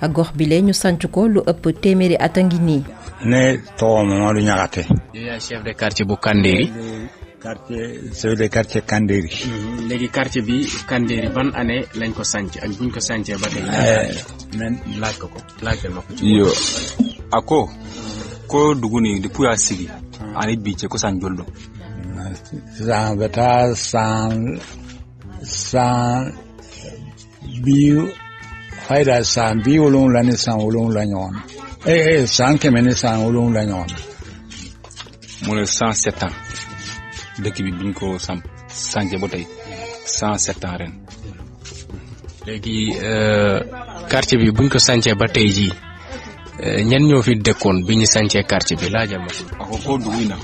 ak gox bi lee ñu sanc ko lu ëpp téeméeri at a ngi nii. ne tɔgɔ Mamadu Ɲagate. yaay chef de quartier bu Kandéri. quartier chef de quartier Kandéri. Mhm. léegi quartier bi Kandéri ban année lañ ko sanc ak buñ ko sancee ba tey. Eh, man laaj ko ko laaj ko ko. yo a ko. ko dugu ni depuis a sigi. Mhm. ani bi cɛ ko san joli don. sisan bɛ taa san san. bi fayda san bi wolonwula ni san wolonwula ɲɔgɔn ee eh, eh, san kɛmɛ ni san wolonwula ɲɔgɔn mu ne cent sept ans dëkk bi biñ ko samp sànce ba tey cent sept ans ren léegi euh, quartier bi buñ ko sàncee ba tey jii euh, ñan ñoo fi dëkkoon bi ñu sàncee quartier bi laajal ma ko. ako ko dugu in na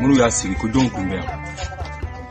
minnu y'a sigi ko jɔnw tun bɛ yan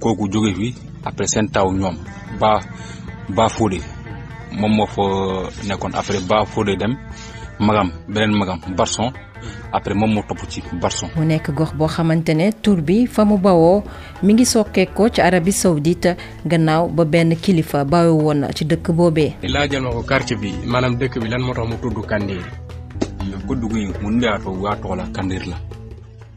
kooku jóge fi après seen taw ñoom ba ba Fodé moom moo fa nekkoon après ba Fodé dem magam beneen magam Barson après moom moo topp ci Barson. mu nekk gox boo xamante ne tur bi fa mu bawoo mi ngi sokkeekoo ci Arabie Saoudite gannaaw ba benn kilifa bawoo woon ci dëkk boobee. laajal ma ko quartier bi maanaam dëkk bi lan moo tax mu tudd Kandé. ko dugu mun be a to wa to la kandir la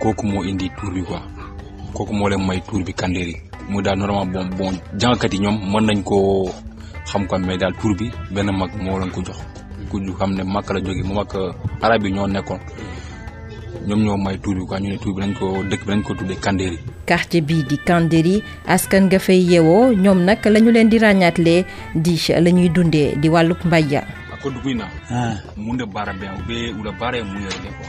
kooku moo indi tour bi quoi kooku moo leen may tour bi Kandéri muy daal normal bon bon jàngkat yi ñoom mën nañ koo xam quoi mais daal tour bi benn mag moo leen ko jox ku ñu xam ne Makka la jógee moom ak arab yi ñoo nekkoon ñoom ñoo may tour bi quoi ñu ne tour bi nañ ko dëkk bi nañ ko tuddee Kandéri quartier bii di Kandéri askan nga fay yeewoo ñoom nag la ñu leen di ràññaatlee di la ñuy dundee di wàllub mbay ya ko dugina ah. mun de baara bɛn u bɛ u la baara ye mun yɛrɛ de quoi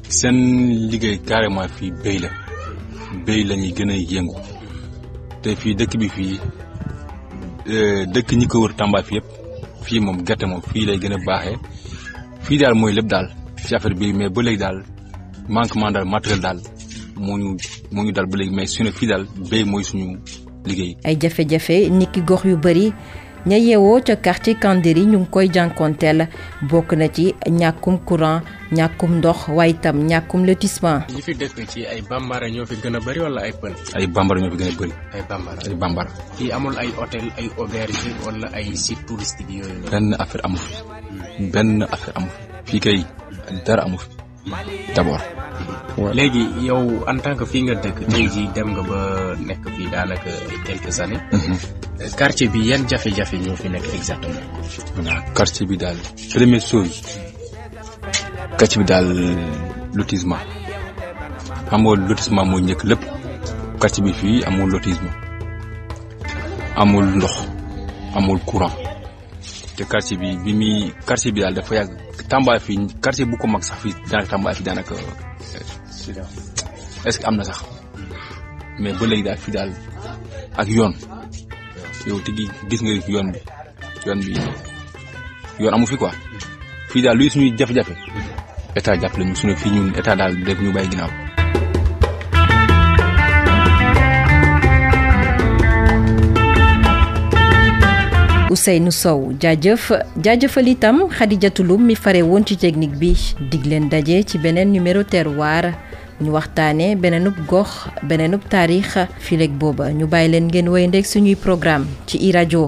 seen liggéey carrément fii béy la béy la ñuy gën a yëngu te fii dëkk bi fii euh, dëkk ñi ko wër Tamba fi yëpp fii moom gerte moom fii lay gën a baaxee fii daal mooy lépp daal ci affaire bi mais ba léegi daal manquement daal matériel daal moo ñu moo ñu daal ba léegi mais su ne fii daal béy mooy suñu liggéey. ay jafe-jafe niki gox yu bëri ña yeewoo ca quartier Kandiri ñu ngi koy jànkoonteel bokk na ci ñàkkum courant ñàkkum ndox waaye itam ñàkkum lotissement. ñi fi dëkk ci ay bambara ñoo fi gën a bëri wala ay pël. ay bambara ñoo fi gën a bëri. ay bambara ay bambara. fii amul ay hôtel ay auberge wala ay site touristique yooyu. benn affaire amu fi benn affaire amu fi fii kay dara amu fi. d'abord. léegi yow en tant que fii nga dëkk. tey jii dem nga ba nekk fii daanaka quelques années. Mhm. quartier bi yan jafe-jafe ñoo fi nekk exactement. voilà quartier bi daal première chose quartier bi daal lotissement xam nga lotissement moo njëkk lépp quartier bi fii amul lotissement amul ndox amul courant. te quartier bi bi muy quartier bi daal dafa yàgg Tamba fii quartier bu ko mag sax fii daanaka Tamba fii daanaka est-ce que am na sax mais ba léegi daal fii daal ak yoon yow te gi gis nga yoon bi yoon bi yoon amu fi quoi fii daal luy suñuy jafe-jafe état jàpp lañu suñu fii ñun état daal def ñu bàyyi ginnaaw. Ousseynou Sow jaajëf jaajëfal itam Xadijatu Lum mi fare woon ci technique bi dig leen daje ci beneen numéro terroir ñu waxtaanee beneenub gox beneenub taarix fileeg booba ñu bàyyi leen ngeen wéy ndeg suñuy programme ci i rajo.